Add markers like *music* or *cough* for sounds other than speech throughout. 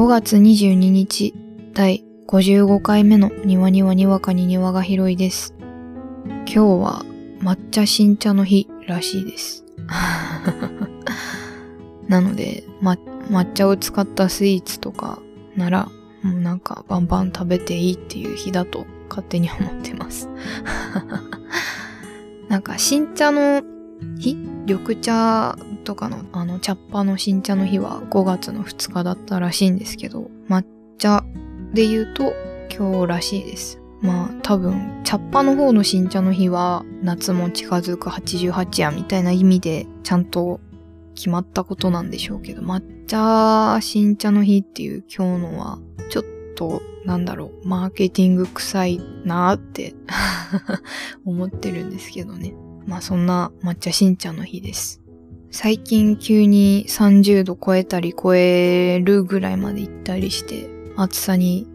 5月22日第55回目の庭にはにわかに庭が広いです。今日は抹茶新茶の日らしいです。*laughs* なので、ま、抹茶を使ったスイーツとかなら、もうなんかバンバン食べていいっていう日だと勝手に思ってます。*laughs* なんか新茶の日？緑茶とかのあの茶っ葉の新茶の日は5月の2日だったらしいんですけど、抹茶で言うと今日らしいです。まあ多分茶っ葉の方の新茶の日は夏も近づく88夜みたいな意味でちゃんと決まったことなんでしょうけど、抹茶新茶の日っていう今日のはちょっとなんだろう、マーケティング臭いなーって *laughs* 思ってるんですけどね。まあそんな抹茶新茶の日です。最近急に30度超えたり超えるぐらいまで行ったりして、暑さに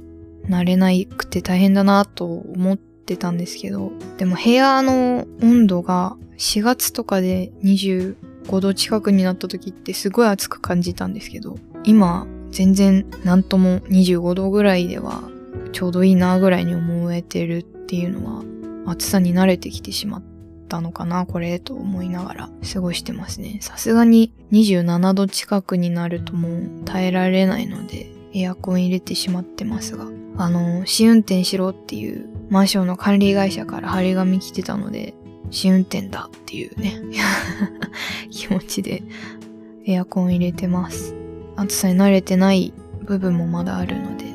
慣れなくて大変だなと思ってたんですけど、でも部屋の温度が4月とかで25度近くになった時ってすごい暑く感じたんですけど、今全然なんとも25度ぐらいではちょうどいいなぐらいに思えてるっていうのは暑さに慣れてきてしまってたのかなこれと思いながら過ごしてますね。さすがに27度近くになるともう耐えられないのでエアコン入れてしまってますが、あの、試運転しろっていうマンションの管理会社から張り紙来てたので、試運転だっていうね、*laughs* 気持ちでエアコン入れてます。暑さに慣れてない部分もまだあるので、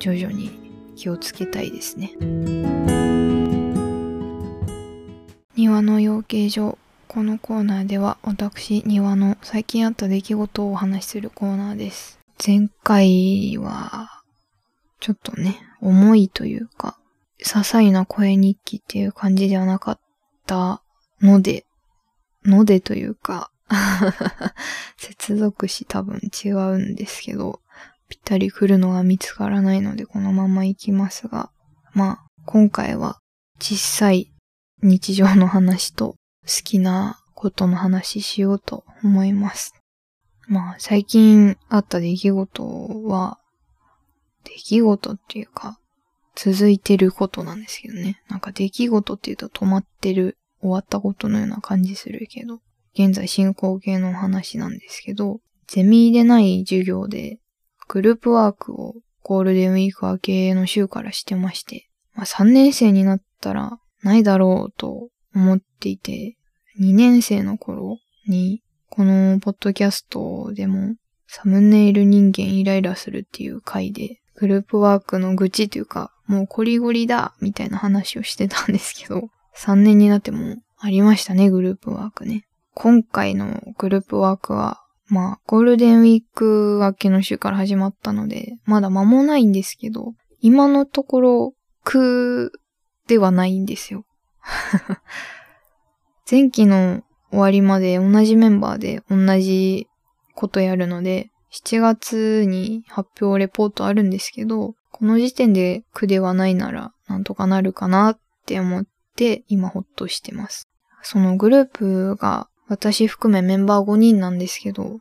徐々に気をつけたいですね。庭の養鶏場。このコーナーでは私、庭の最近あった出来事をお話しするコーナーです。前回は、ちょっとね、重いというか、些細な声日記っていう感じではなかったので、のでというか、*laughs* 接続詞多分違うんですけど、ぴったり来るのが見つからないのでこのまま行きますが、まあ、今回は小さい日常の話と好きなことの話しようと思います。まあ、最近あった出来事は、出来事っていうか、続いてることなんですけどね。なんか出来事っていうと止まってる、終わったことのような感じするけど、現在進行形の話なんですけど、ゼミでない授業で、グループワークをゴールデンウィーク明けの週からしてまして、まあ3年生になったらないだろうと思っていて、2年生の頃に、このポッドキャストでも、サムネイル人間イライラするっていう回で、グループワークの愚痴というか、もうコリゴリだみたいな話をしてたんですけど、3年になってもありましたね、グループワークね。今回のグループワークは、まあ、ゴールデンウィーク明けの週から始まったので、まだ間もないんですけど、今のところ、苦ではないんですよ。*laughs* 前期の終わりまで同じメンバーで同じことやるので、7月に発表レポートあるんですけど、この時点で苦ではないならなんとかなるかなって思って今ほっとしてます。そのグループが私含めメンバー5人なんですけど、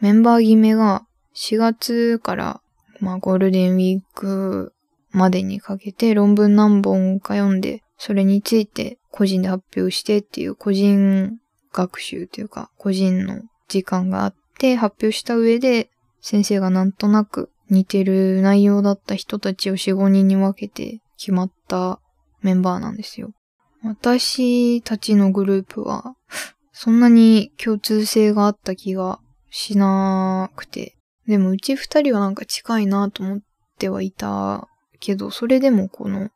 メンバー決めが4月から、まあゴールデンウィークまでにかけて論文何本か読んで、それについて個人で発表してっていう個人学習というか個人の時間があって発表した上で先生がなんとなく似てる内容だった人たちを4、5人に分けて決まったメンバーなんですよ。私たちのグループはそんなに共通性があった気がしなくて。でもうち二人はなんか近いなと思ってはいたけど、それでもこの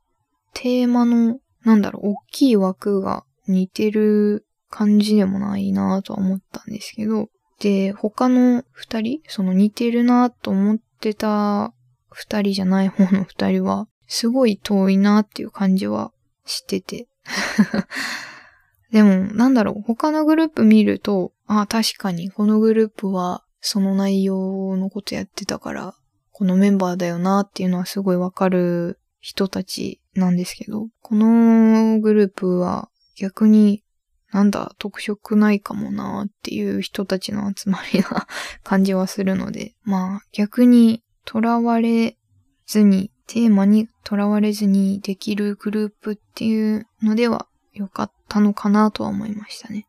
テーマの、なんだろう、大きい枠が似てる感じでもないなぁとは思ったんですけど、で、他の二人、その似てるなぁと思ってた二人じゃない方の二人は、すごい遠いなっていう感じはしてて。*laughs* でも、なんだろう、他のグループ見ると、あ、確かにこのグループはその内容のことやってたから、このメンバーだよなっていうのはすごいわかる人たちなんですけど、このグループは逆に、なんだ、特色ないかもなっていう人たちの集まりな感じはするので、*laughs* まあ逆に囚われずに、テーマに囚われずにできるグループっていうのでは良かったのかなとは思いましたね。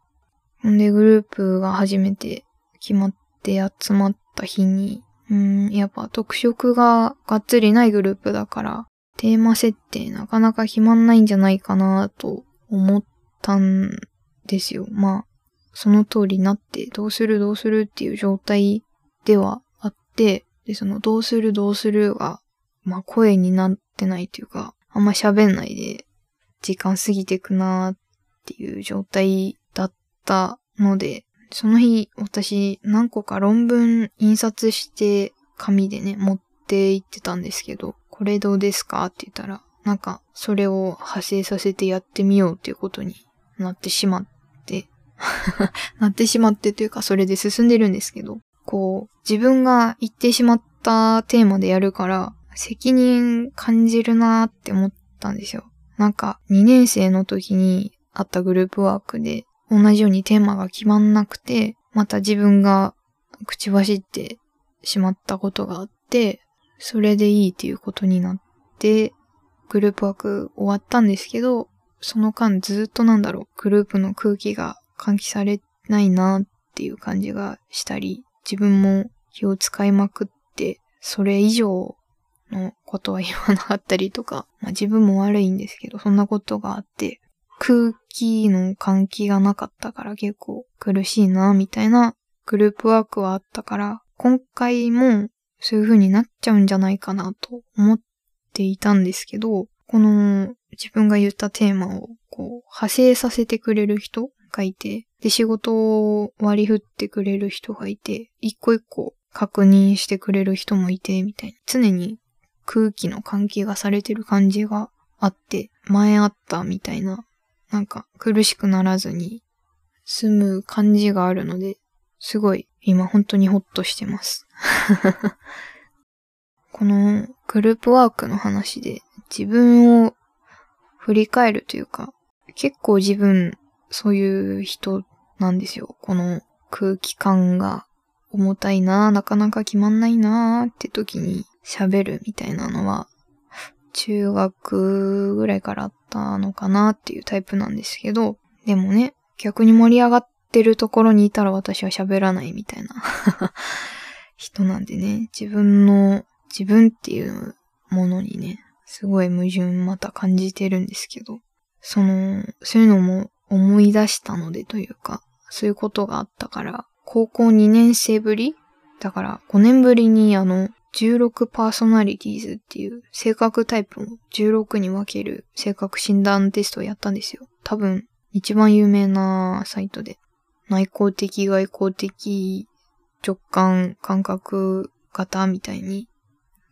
ほんでグループが初めて決まって集まった日に、うん、やっぱ特色ががっつりないグループだから、テーマ設定なかなか決まんないんじゃないかなと思ったんですよ。まあ、その通りになってどうするどうするっていう状態ではあって、で、そのどうするどうするが、まあ声になってないというか、あんま喋んないで時間過ぎてくなーっていう状態だったので、その日私何個か論文印刷して紙でね、持って行ってたんですけど、これどうですかって言ったら、なんかそれを派生させてやってみようっていうことになってしまって、*laughs* なってしまってというかそれで進んでるんですけど、こう、自分が言ってしまったテーマでやるから、責任感じるなーって思ったんですよ。なんか、2年生の時にあったグループワークで、同じようにテーマが決まんなくて、また自分が口走ってしまったことがあって、それでいいっていうことになって、グループワーク終わったんですけど、その間ずっとなんだろう、グループの空気が換気されないなっていう感じがしたり、自分も気を使いまくって、それ以上のことは言わなかったりとか、まあ自分も悪いんですけど、そんなことがあって、空気の換気がなかったから結構苦しいな、みたいなグループワークはあったから、今回もそういう風になっちゃうんじゃないかなと思っていたんですけど、この自分が言ったテーマをこう派生させてくれる人がいて、で仕事を割り振ってくれる人がいて、一個一個確認してくれる人もいて、みたいな。常に空気の換気がされてる感じがあって、前あったみたいな、なんか苦しくならずに済む感じがあるので、すごい今本当にホッとしてます。*laughs* このグループワークの話で自分を振り返るというか、結構自分そういう人なんですよ。この空気感が重たいななかなか決まんないなーって時に喋るみたいなのは、中学ぐらいからあたのかなっていうタイプなんですけど、でもね、逆に盛り上がってるところにいたら私は喋らないみたいな *laughs* 人なんでね、自分の、自分っていうものにね、すごい矛盾また感じてるんですけど、その、そういうのも思い出したのでというか、そういうことがあったから、高校2年生ぶりだから5年ぶりにあの、16パーソナリティーズっていう性格タイプを16に分ける性格診断テストをやったんですよ。多分、一番有名なサイトで。内向的、外向的、直感、感覚型みたいに、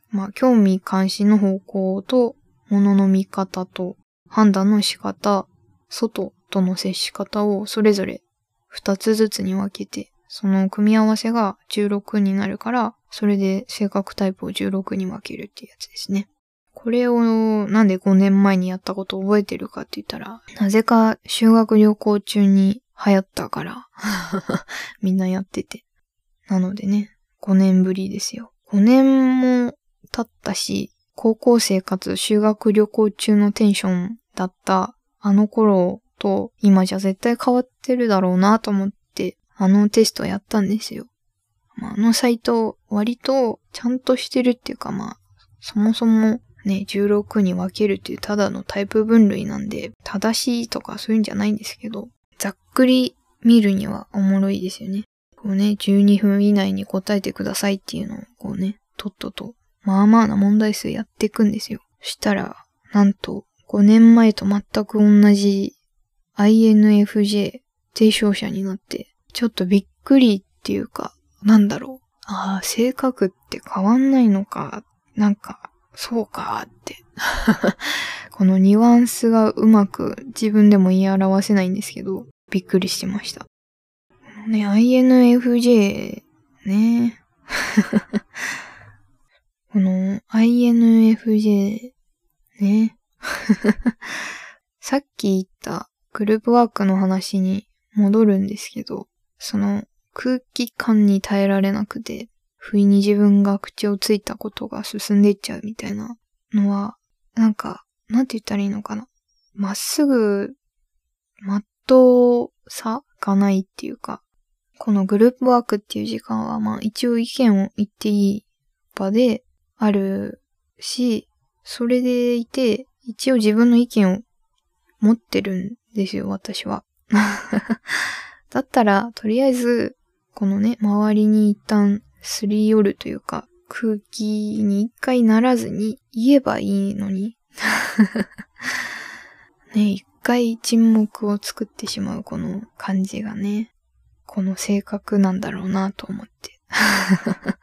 まあ、興味関心の方向と、物の見方と、判断の仕方、外との接し方をそれぞれ2つずつに分けて、その組み合わせが16になるから、それで性格タイプを16に分けるっていうやつですね。これをなんで5年前にやったことを覚えてるかって言ったら、なぜか修学旅行中に流行ったから *laughs* みんなやってて。なのでね、5年ぶりですよ。5年も経ったし、高校生かつ修学旅行中のテンションだったあの頃と今じゃ絶対変わってるだろうなと思ってあのテストやったんですよ。まあ、あのサイト、割とちゃんとしてるっていうかまあ、そもそもね、16に分けるっていうただのタイプ分類なんで、正しいとかそういうんじゃないんですけど、ざっくり見るにはおもろいですよね。こうね、12分以内に答えてくださいっていうのをこうね、とっとと、まあまあな問題数やっていくんですよ。したら、なんと、5年前と全く同じ INFJ 提唱者になって、ちょっとびっくりっていうか、なんだろう。ああ、性格って変わんないのか。なんか、そうかって。*laughs* このニュアンスがうまく自分でも言い表せないんですけど、びっくりしてました。ね、INFJ ね。*laughs* この INFJ ね。*laughs* さっき言ったグループワークの話に戻るんですけど、その空気感に耐えられなくて、不意に自分が口をついたことが進んでいっちゃうみたいなのは、なんか、なんて言ったらいいのかな。まっすぐ、まっとうさがないっていうか、このグループワークっていう時間は、まあ一応意見を言っていい場であるし、それでいて、一応自分の意見を持ってるんですよ、私は。*laughs* だったら、とりあえず、このね、周りに一旦すり寄るというか、空気に一回ならずに言えばいいのに。*laughs* ね、一回沈黙を作ってしまうこの感じがね、この性格なんだろうなと思って。*laughs*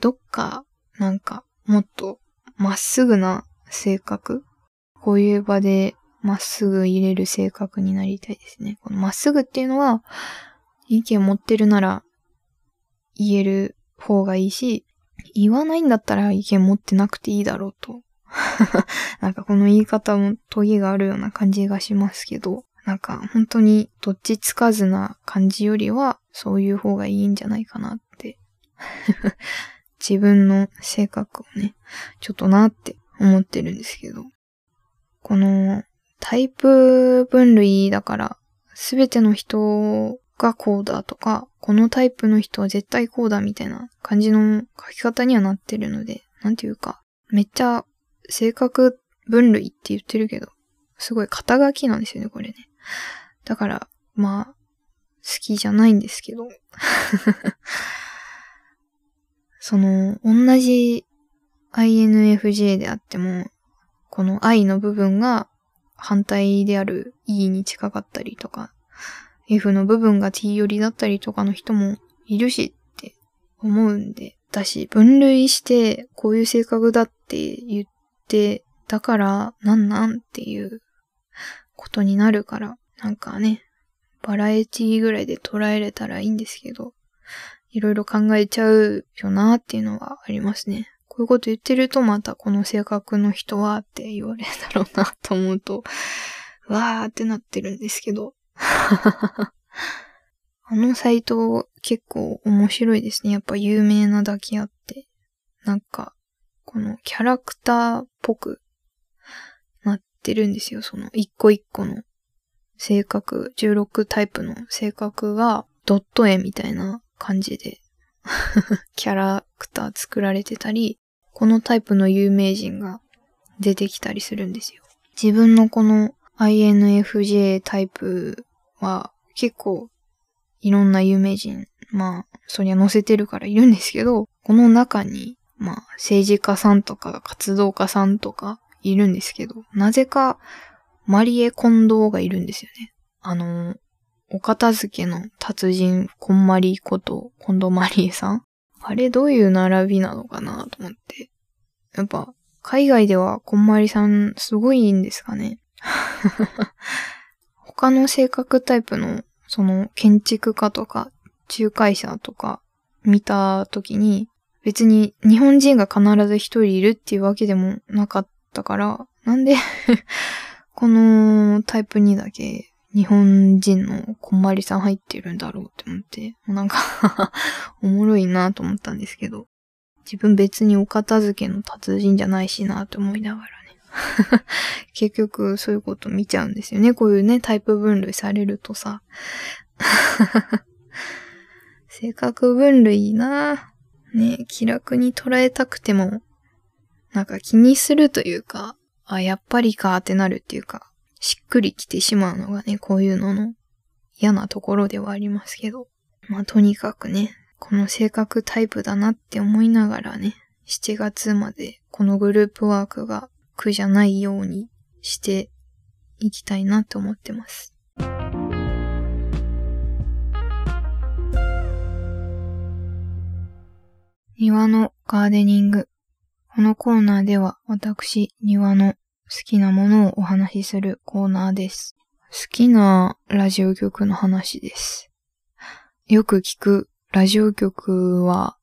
どっか、なんか、もっと、まっすぐな性格こういう場でまっすぐ入れる性格になりたいですね。このまっすぐっていうのは、意見持ってるなら言える方がいいし、言わないんだったら意見持ってなくていいだろうと。*laughs* なんかこの言い方もトゲがあるような感じがしますけど、なんか本当にどっちつかずな感じよりはそういう方がいいんじゃないかなって *laughs* 自分の性格をね、ちょっとなって思ってるんですけど、このタイプ分類だから、すべての人がこうだとか、このタイプの人は絶対こうだみたいな感じの書き方にはなってるので、なんていうか、めっちゃ性格分類って言ってるけど、すごい肩書きなんですよね、これね。だから、まあ、好きじゃないんですけど。*laughs* その、同じ INFJ であっても、この I の部分が反対である E に近かったりとか、F の部分が T 寄りだったりとかの人もいるしって思うんで、だし、分類してこういう性格だって言って、だからなんなんっていうことになるから、なんかね、バラエティぐらいで捉えれたらいいんですけど、いろいろ考えちゃうよなっていうのはありますね。こういうこと言ってるとまたこの性格の人はって言われるだろうなと思うと、わーってなってるんですけど。*laughs* あのサイト結構面白いですね。やっぱ有名なだけあって。なんか、このキャラクターっぽくなってるんですよ。その一個一個の性格、16タイプの性格がドット絵みたいな感じで *laughs* キャラクター作られてたり、このタイプの有名人が出てきたりするんですよ。自分のこの INFJ タイプは結構いろんな有名人、まあ、そりゃ載せてるからいるんですけど、この中に、まあ、政治家さんとか活動家さんとかいるんですけど、なぜか、マリエ・コンドーがいるんですよね。あの、お片付けの達人、こんまりこと、近藤マリエさんあれどういう並びなのかなと思って。やっぱ、海外ではこんまりさんすごいんですかね。*laughs* 他の性格タイプの、その建築家とか仲介者とか見た時に、別に日本人が必ず一人いるっていうわけでもなかったから、なんで *laughs* このタイプにだけ日本人のこんまりさん入ってるんだろうって思って、なんか *laughs* おもろいなと思ったんですけど、自分別にお片付けの達人じゃないしなと思いながらね。結局そういうこと見ちゃうんですよね。こういうね、タイプ分類されるとさ。*laughs* 性格分類なね、気楽に捉えたくても、なんか気にするというか、あ、やっぱりかってなるっていうか、しっくりきてしまうのがね、こういうのの嫌なところではありますけど。まあとにかくね、この性格タイプだなって思いながらね、7月までこのグループワークが苦じゃないようにしていきたいなと思ってます。庭のガーデニング。このコーナーでは私、庭の好きなものをお話しするコーナーです。好きなラジオ局の話です。よく聞くラジオ局は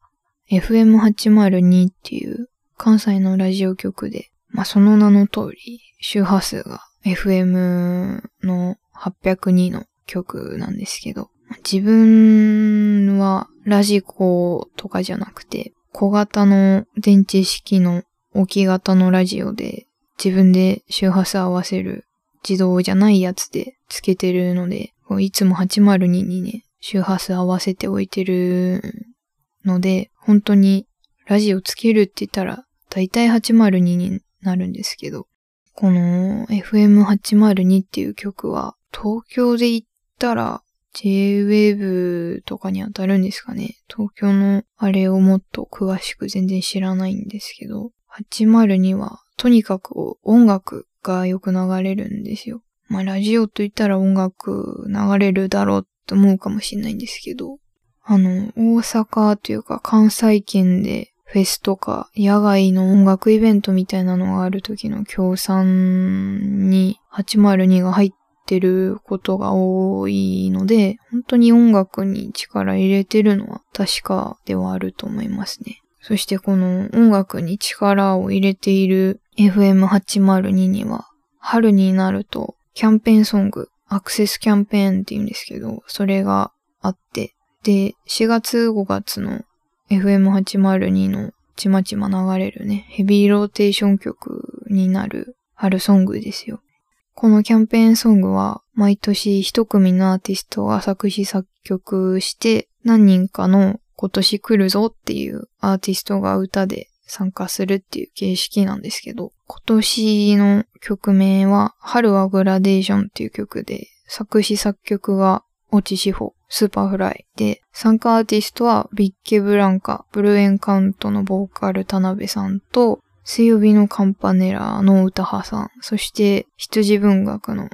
FM802 っていう関西のラジオ局で、まあ、その名の通り周波数が FM の802の曲なんですけど、自分はラジコとかじゃなくて、小型の電池式の置き型のラジオで自分で周波数合わせる自動じゃないやつでつけてるので、いつも802にね、周波数合わせておいてるので、本当にラジオつけるって言ったら、だいたい802になるんですけど、この FM802 っていう曲は、東京で言ったら J-Wave とかに当たるんですかね。東京のあれをもっと詳しく全然知らないんですけど、802はとにかく音楽がよく流れるんですよ。まあラジオと言ったら音楽流れるだろうと思うかもしれないんですけど、あの、大阪というか関西圏でフェスとか野外の音楽イベントみたいなのがある時の協賛に802が入ってることが多いので、本当に音楽に力入れてるのは確かではあると思いますね。そしてこの音楽に力を入れている FM802 には春になるとキャンペーンソング、アクセスキャンペーンって言うんですけど、それがあって、で、4月5月の FM802 のちまちま流れるね、ヘビーローテーション曲になる春ソングですよ。このキャンペーンソングは毎年一組のアーティストが作詞作曲して何人かの今年来るぞっていうアーティストが歌で参加するっていう形式なんですけど、今年の曲名は、春はグラデーションっていう曲で、作詞作曲が、オチシホ、スーパーフライで、参加アーティストは、ビッケブランカ、ブルーエンカウントのボーカル田辺さんと、水曜日のカンパネラの詩羽さん、そして羊文学の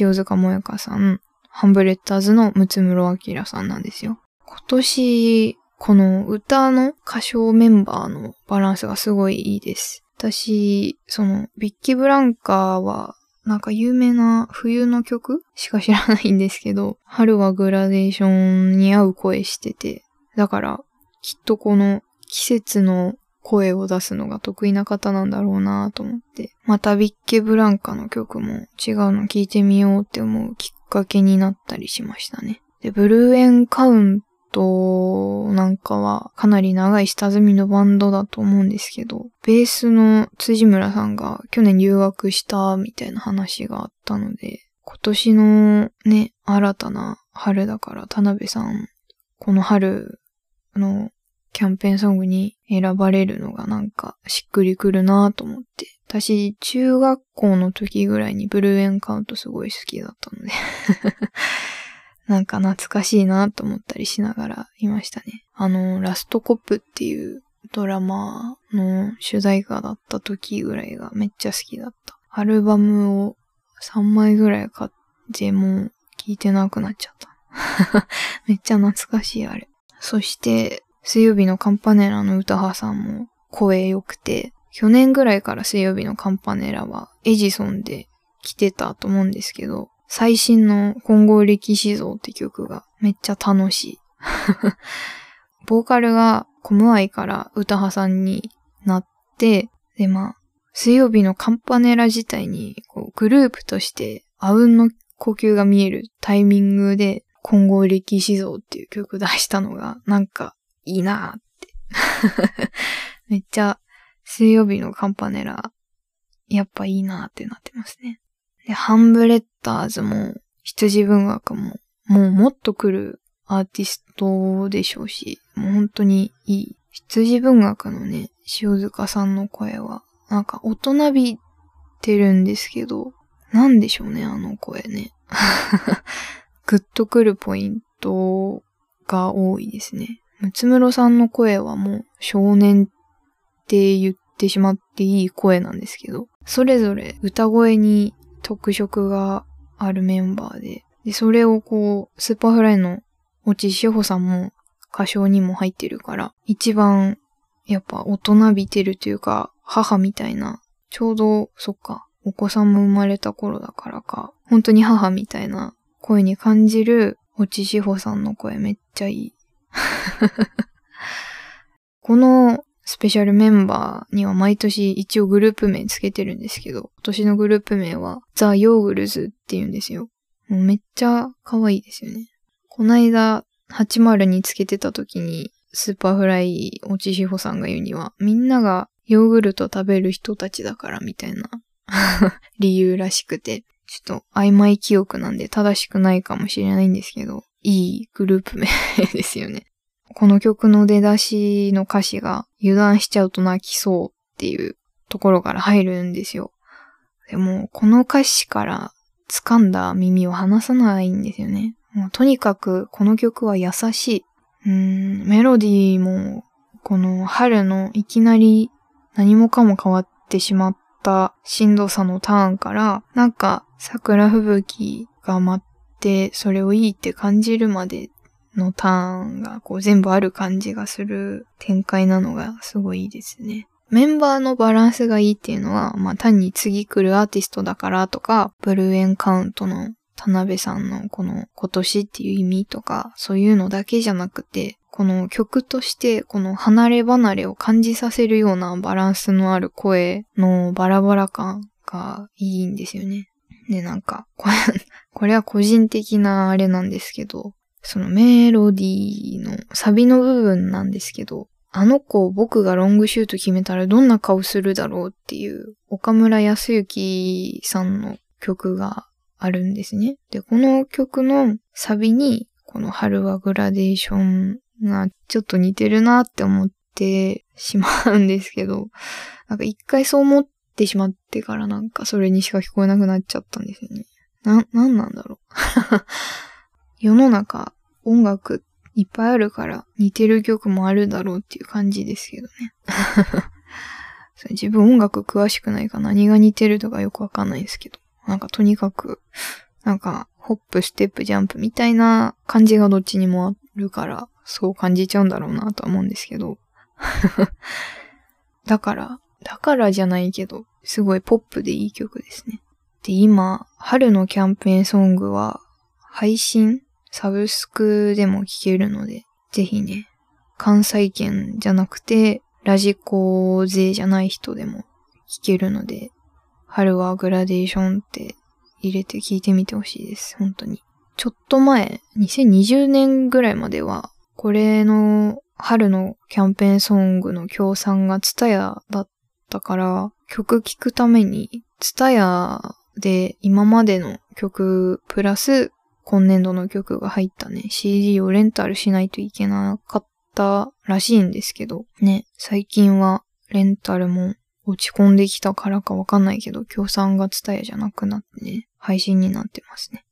塩塚萌香さん、ハンブレッターズのムツムロアキラさんなんですよ。今年この歌の歌唱メンバーのバランスがすごいいいです。私、その、ビッキー・ブランカーは、なんか有名な冬の曲？しか知らないんですけど、春はグラデーションに合う声してて、だから、きっとこの季節の声を出すのが得意な方なんだろうなと思って、またビッケブランカの曲も違うの聴いてみようって思うきっかけになったりしましたね。で、ブルーエンカウントなんかはかなり長い下積みのバンドだと思うんですけど、ベースの辻村さんが去年留学したみたいな話があったので、今年のね、新たな春だから田辺さん、この春のキャンペーンソングに選ばれるのがなんかしっくりくるなぁと思って。私、中学校の時ぐらいにブルーエンカウントすごい好きだったのでなんか懐かしいなと思ったりしながらいましたね。あの、ラストコップっていうドラマの主題歌だった時ぐらいがめっちゃ好きだった。アルバムを3枚ぐらい買ってもう聴いてなくなっちゃった。*laughs* めっちゃ懐かしいあれ。そして、水曜日のカンパネラの歌派さんも声良くて、去年ぐらいから水曜日のカンパネラはエジソンで来てたと思うんですけど、最新の混合歴史像って曲がめっちゃ楽しい。*laughs* ボーカルがコムアイから歌派さんになって、でまあ、水曜日のカンパネラ自体にこうグループとしてあうんの呼吸が見えるタイミングで混合歴史像っていう曲出したのがなんかいいなーって。*laughs* めっちゃ水曜日のカンパネラやっぱいいなーってなってますね。で、ハンブレッダーズも、羊文学も、もうもっと来るアーティストでしょうし、もう本当にいい。羊文学のね、塩塚さんの声は、なんか大人びてるんですけど、なんでしょうね、あの声ね。*laughs* グッとくるポイントが多いですね。ムツムロさんの声はもう少年って言ってしまっていい声なんですけど、それぞれ歌声に特色があるメンバーで、で、それをこう、スーパーフライの越智志帆さんも歌唱にも入ってるから、一番やっぱ大人びてるというか、母みたいな、ちょうど、そっか、お子さんも生まれた頃だからか、本当に母みたいな声に感じる越智志帆さんの声めっちゃいい。*laughs* このスペシャルメンバーには毎年一応グループ名つけてるんですけど、今年のグループ名はザ・ヨーグルズって言うんですよ。もうめっちゃ可愛いですよね。こないだ80につけてた時に、スーパーフライ、越智志帆さんが言うには、みんながヨーグルト食べる人たちだからみたいな *laughs* 理由らしくて、ちょっと曖昧記憶なんで正しくないかもしれないんですけど、いいグループ名ですよね。この曲の出だしの歌詞が油断しちゃうと泣きそうっていうところから入るんですよ。でも、この歌詞から掴んだ耳を離さないんですよね。もうとにかくこの曲は優しい。うん、メロディーも、この春のいきなり何もかも変わってしまったしんどさのターンから、なんか桜吹雪が舞って、それをいいって感じるまでのターンがこう全部ある感じがする展開なのがすごいいいですね。メンバーのバランスがいいっていうのは、まあ単に次来るアーティストだからとか、ブルーエンカウントの田辺さんのこの今年っていう意味とか、そういうのだけじゃなくて、この曲としてこの離れ離れを感じさせるようなバランスのある声のバラバラ感がいいんですよね。で、なんか、これ、これは個人的なあれなんですけど、そのメロディーのサビの部分なんですけど、あの子僕がロングシュート決めたらどんな顔するだろうっていう岡村康之さんの曲があるんですね。で、この曲のサビにこの春はグラデーションがちょっと似てるなって思ってしまうんですけど、*laughs* なんか一回そう思ってしまってからなんかそれにしか聞こえなくなっちゃったんですよね。な、なんなんだろう。世の中音楽いっぱいあるから似てる曲もあるだろうっていう感じですけどね。*laughs* 自分音楽詳しくないか何が似てるとかよくわかんないですけど。なんかとにかく、なんかホップ、ステップ、ジャンプみたいな感じがどっちにもあるから、そう感じちゃうんだろうなとは思うんですけど。*laughs* だから、だからじゃないけど、すごいポップでいい曲ですね。で、今、春のキャンペーンソングは、配信サブスクでも聴けるので、ぜひね、関西圏じゃなくて、ラジコ勢じゃない人でも聴けるので、春はグラデーションって入れて聴いてみてほしいです。本当に。ちょっと前、2020年ぐらいまでは、これの春のキャンペーンソングの協賛がツタヤだったから、曲聴くために、ツタヤで今までの曲プラス今年度の曲が入ったね、CD をレンタルしないといけなかったらしいんですけど、ね、最近はレンタルも落ち込んできたからかわかんないけど、協賛が伝えじゃなくなってね、配信になってますね。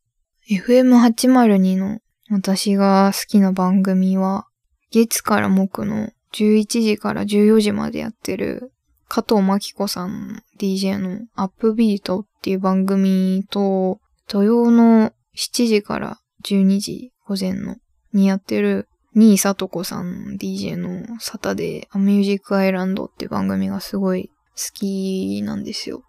FM802 の私が好きな番組は、月から木の11時から14時までやってる加藤真紀子さん DJ のアップビートっていう番組と、土曜の7時から12時午前のにやってるニーサトコさん DJ のサタデーミュージックアイランドって番組がすごい好きなんですよ。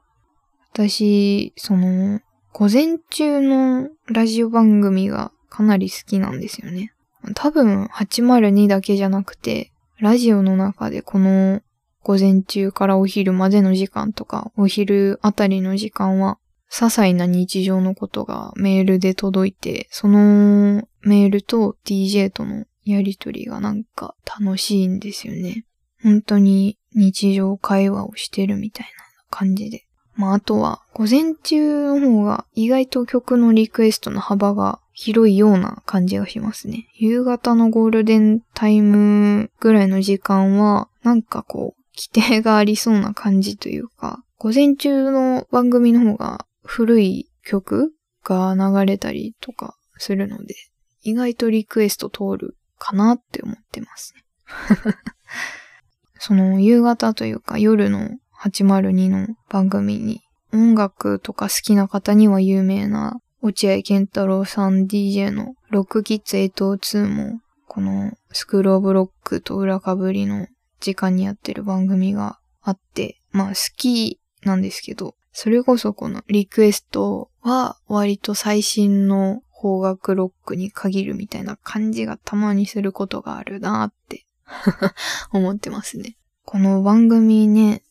私、その、午前中のラジオ番組がかなり好きなんですよね。多分802だけじゃなくて、ラジオの中でこの午前中からお昼までの時間とか、お昼あたりの時間は些細な日常のことがメールで届いて、そのメールと DJ とのやりとりがなんか楽しいんですよね。本当に日常会話をしてるみたいな感じで。まああとは、午前中の方が意外と曲のリクエストの幅が広いような感じがしますね。夕方のゴールデンタイムぐらいの時間は、なんかこう、規定がありそうな感じというか、午前中の番組の方が古い曲が流れたりとかするので、意外とリクエスト通るかなって思ってますね。*laughs* その夕方というか夜の802の番組に音楽とか好きな方には有名な落合健太郎さん DJ のロックキッズ802もこのスクローブロックと裏かぶりの時間にやってる番組があって、まあ好きなんですけど、それこそこのリクエストは割と最新の邦楽ロックに限るみたいな感じがたまにすることがあるなって *laughs* 思ってますね。この番組ね、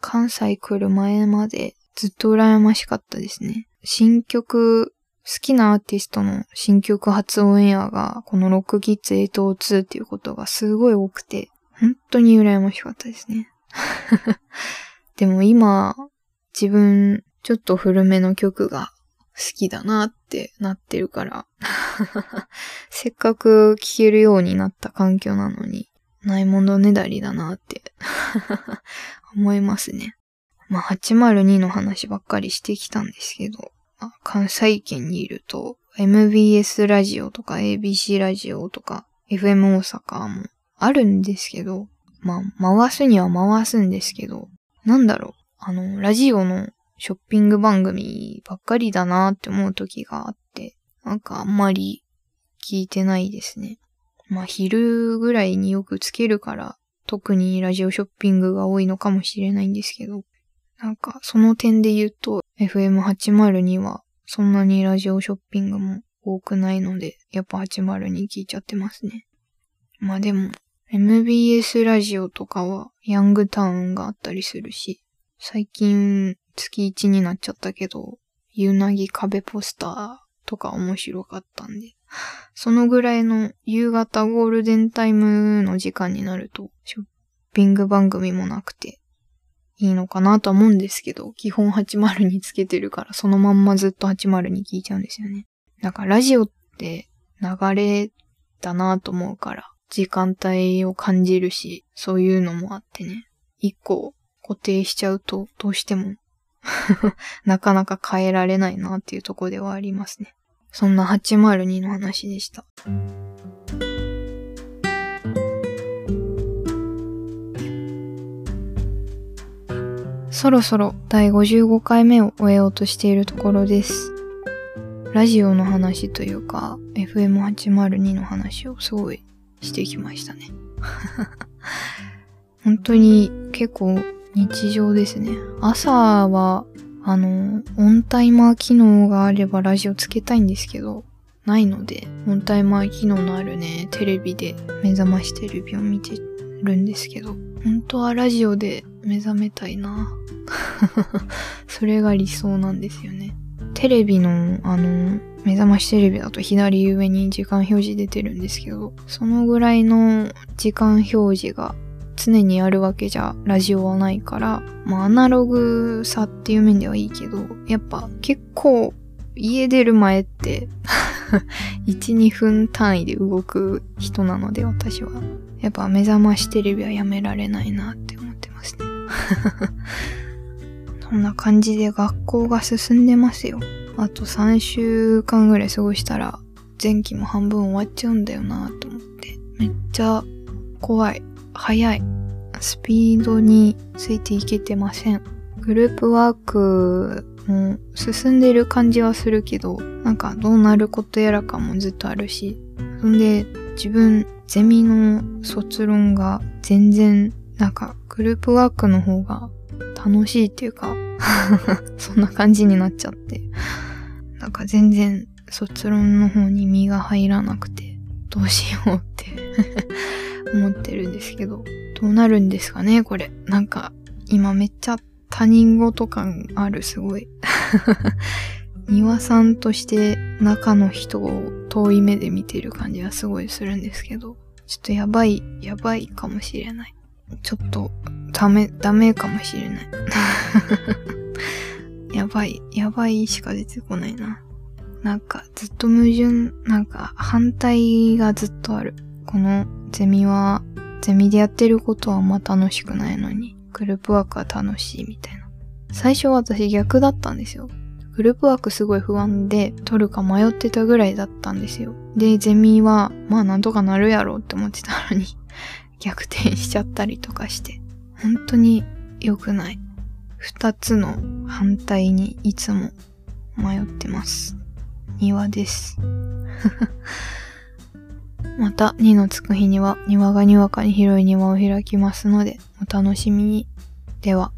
関西来る前までずっと羨ましかったですね。新曲好きなアーティストの新曲発オンエアが、このロックキッズ802っていうことがすごい多くて、本当に羨ましかったですね。*laughs* でも今、自分、ちょっと古めの曲が好きだなってなってるから。*laughs* せっかく聴けるようになった環境なのに、ないものねだりだなって。*laughs* 思いますね。まあ、802の話ばっかりしてきたんですけど、関西圏にいると、MBS ラジオとか ABC ラジオとか FM 大阪もあるんですけど、まあ、回すには回すんですけど、なんだろう、あの、ラジオのショッピング番組ばっかりだなって思う時があって、なんかあんまり聞いてないですね。まあ、昼ぐらいによくつけるから、特にラジオショッピングが多いのかもしれないんですけど、なんか、その点で言うと、FM802 は、そんなにラジオショッピングも多くないので、やっぱ802聞いちゃってますね。まあでも、MBS ラジオとかは、ヤングタウンがあったりするし、最近、月1になっちゃったけど、ユナギ壁ポスターとか面白かったんで、そのぐらいの夕方ゴールデンタイムの時間になると、ショッピング番組もなくて、いいのかなと思うんですけど、基本80につけてるから、そのまんまずっと80に聞いちゃうんですよね。だかラジオって流れだなと思うから、時間帯を感じるし、そういうのもあってね。一個固定しちゃうと、どうしても *laughs* なかなか変えられないなっていうとこではありますね。そんな802の話でした。そろそろ第55回目を終えようとしているところです。ラジオの話というか、FM802 の話をすごいしてきましたね。*laughs* 本当に結構日常ですね。朝は、あの、オンタイマー機能があればラジオつけたいんですけど、ないので、オンタイマー機能のあるね、テレビで目覚ましテレビを見てるんですけど、本当はラジオで目覚めたいな。*laughs* それが理想なんですよね。テレビの、あの、目覚ましテレビだと左上に時間表示出てるんですけど、そのぐらいの時間表示が常にあるわけじゃラジオはないから、まあアナログさっていう面ではいいけど、やっぱ結構家出る前って1、*laughs* 2分単位で動く人なので私は。やっぱ目覚ましテレビはやめられないなって思ってますね。*laughs* そんな感じで学校が進んでますよ。あと3週間ぐらい過ごしたら前期も半分終わっちゃうんだよなと思って。めっちゃ怖い。早い。スピードについていけてません。グループワークも進んでる感じはするけど、なんかどうなることやらかもずっとあるし、そんで自分ゼミの卒論が全然なんかグループワークの方が楽しいっていうか *laughs* そんな感じになっちゃって、なんか全然卒論の方に身が入らなくて、どうしようって思ってるんですけど、どうなるんですかね、これ。なんか、今めっちゃ他人事感ある、すごい。*laughs* 庭さんとして中の人を遠い目で見てる感じはすごいするんですけど、ちょっとやばい、やばいかもしれない。ちょっと、ダメ、ダメかもしれない。*laughs* やばい、やばいしか出てこないな。なんか、ずっと矛盾、なんか、反対がずっとある。このゼミは、ゼミでやってることはあんま楽しくないのに、グループワークは楽しいみたいな。最初は私逆だったんですよ。グループワークすごい不安で取るか迷ってたぐらいだったんですよ。で、ゼミは、まあなんとかなるやろうって思ってたのに *laughs* 逆転しちゃったりとかして、本当に良くない。二つの反対にいつも迷ってます。庭です。また、2のつく日には庭がにわかに広い庭を開きますので、お楽しみに。では。